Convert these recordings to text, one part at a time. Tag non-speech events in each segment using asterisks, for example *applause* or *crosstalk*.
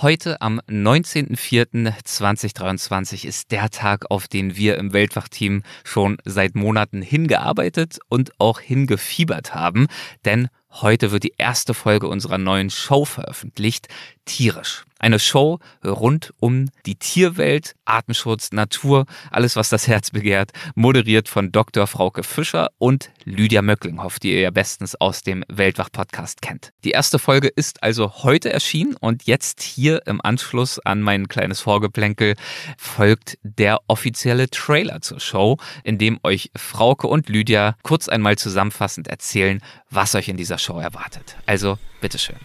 Heute am 19.04.2023 ist der Tag, auf den wir im Weltwachteam schon seit Monaten hingearbeitet und auch hingefiebert haben, denn heute wird die erste Folge unserer neuen Show veröffentlicht, Tierisch. Eine Show rund um die Tierwelt, Artenschutz, Natur, alles was das Herz begehrt, moderiert von Dr. Frauke Fischer und Lydia Möcklinghoff, die ihr ja bestens aus dem Weltwach-Podcast kennt. Die erste Folge ist also heute erschienen und jetzt hier im Anschluss an mein kleines Vorgeplänkel folgt der offizielle Trailer zur Show, in dem euch Frauke und Lydia kurz einmal zusammenfassend erzählen, was euch in dieser Show erwartet. Also, bitteschön.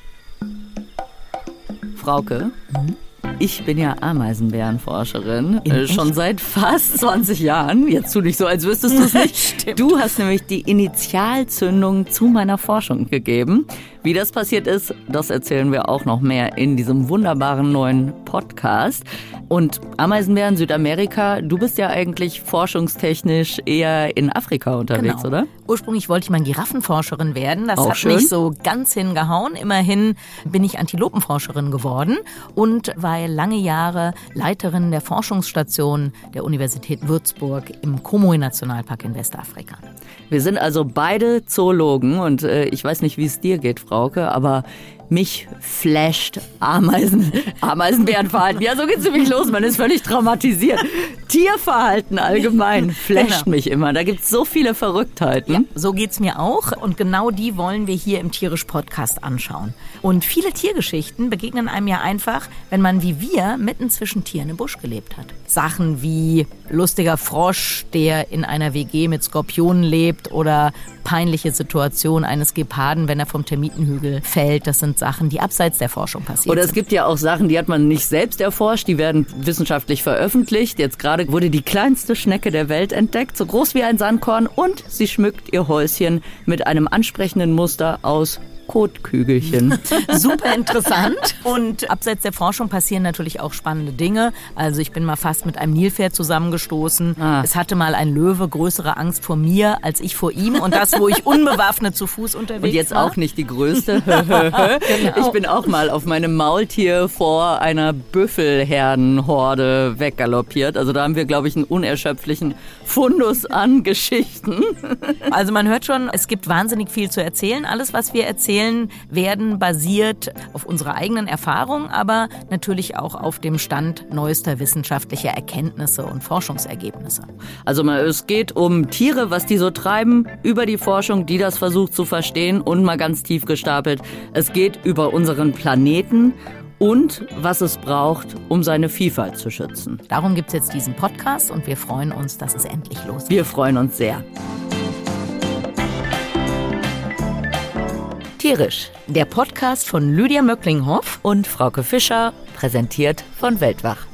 Frauke. Ich bin ja Ameisenbärenforscherin, äh, schon seit fast 20 Jahren. Jetzt tu dich so, als wüsstest du es nicht. *laughs* du hast nämlich die Initialzündung zu meiner Forschung gegeben. Wie das passiert ist, das erzählen wir auch noch mehr in diesem wunderbaren neuen Podcast. Und Ameisenbären Südamerika, du bist ja eigentlich forschungstechnisch eher in Afrika unterwegs, genau. oder? Ursprünglich wollte ich mal Giraffenforscherin werden. Das Auch hat schön. nicht so ganz hingehauen. Immerhin bin ich Antilopenforscherin geworden und war lange Jahre Leiterin der Forschungsstation der Universität Würzburg im Komoe-Nationalpark in Westafrika. Wir sind also beide Zoologen und äh, ich weiß nicht, wie es dir geht, Frauke, aber mich flasht Ameisen, *laughs* Ameisenbärenverhalten. Ja, so geht's nämlich los. Man ist völlig traumatisiert. Tierverhalten allgemein *laughs* flasht Genau. mich immer. Da gibt's so viele Verrücktheiten. So geht's mir auch und genau die wollen wir hier im Tierisch Podcast anschauen. Und viele Tiergeschichten begegnen einem ja einfach, wenn man wie wir mitten zwischen Tieren im Busch gelebt hat. Sachen wie lustiger Frosch, der in einer WG mit Skorpionen lebt oder peinliche Situation eines Geparden, wenn er vom Termitenhügel fällt. Das sind Sachen, die abseits der Forschung passieren. Oder es gibt ja auch Sachen, die hat man nicht selbst erforscht, die werden wissenschaftlich veröffentlicht. Jetzt gerade wurde die kleinste Schnecke der Welt entdeckt, so groß wie ein Sandkorn und sie schmückt ihr Häuschen mit einem ansprechenden Muster aus Kotkügelchen. *laughs* Super interessant. Und abseits der Forschung passieren natürlich auch spannende Dinge. Also ich bin mal fast mit einem Nilpferd zusammengestoßen. Ah. Es hatte mal ein Löwe größere Angst vor mir als ich vor ihm. Und das, wo ich unbewaffnet zu Fuß unterwegs Und jetzt war. auch nicht die größte. *laughs* Ich bin auch mal auf meinem Maultier vor einer Büffelherdenhorde weggaloppiert. Also da haben wir, glaube ich, einen unerschöpflichen Fundus an Geschichten. *laughs* Also man hört schon, es gibt wahnsinnig viel zu erzählen. Alles, was wir erzählen werden, basiert auf unserer eigenen Erfahrung, aber natürlich auch auf dem Stand neuester wissenschaftlicher Erkenntnisse und Forschungsergebnisse. Also mal, es geht um Tiere, was die so treiben, über die Forschung, die das versucht zu verstehen und mal ganz tief gestapelt. Es geht über unseren Planeten und was es braucht, um seine Vielfalt zu schützen. Darum gibt's jetzt diesen Podcast und wir freuen uns, dass es endlich losgeht. Wir freuen uns sehr. Tierisch, der Podcast von Lydia Möcklinghoff Und Frauke Fischer, präsentiert von Weltwach.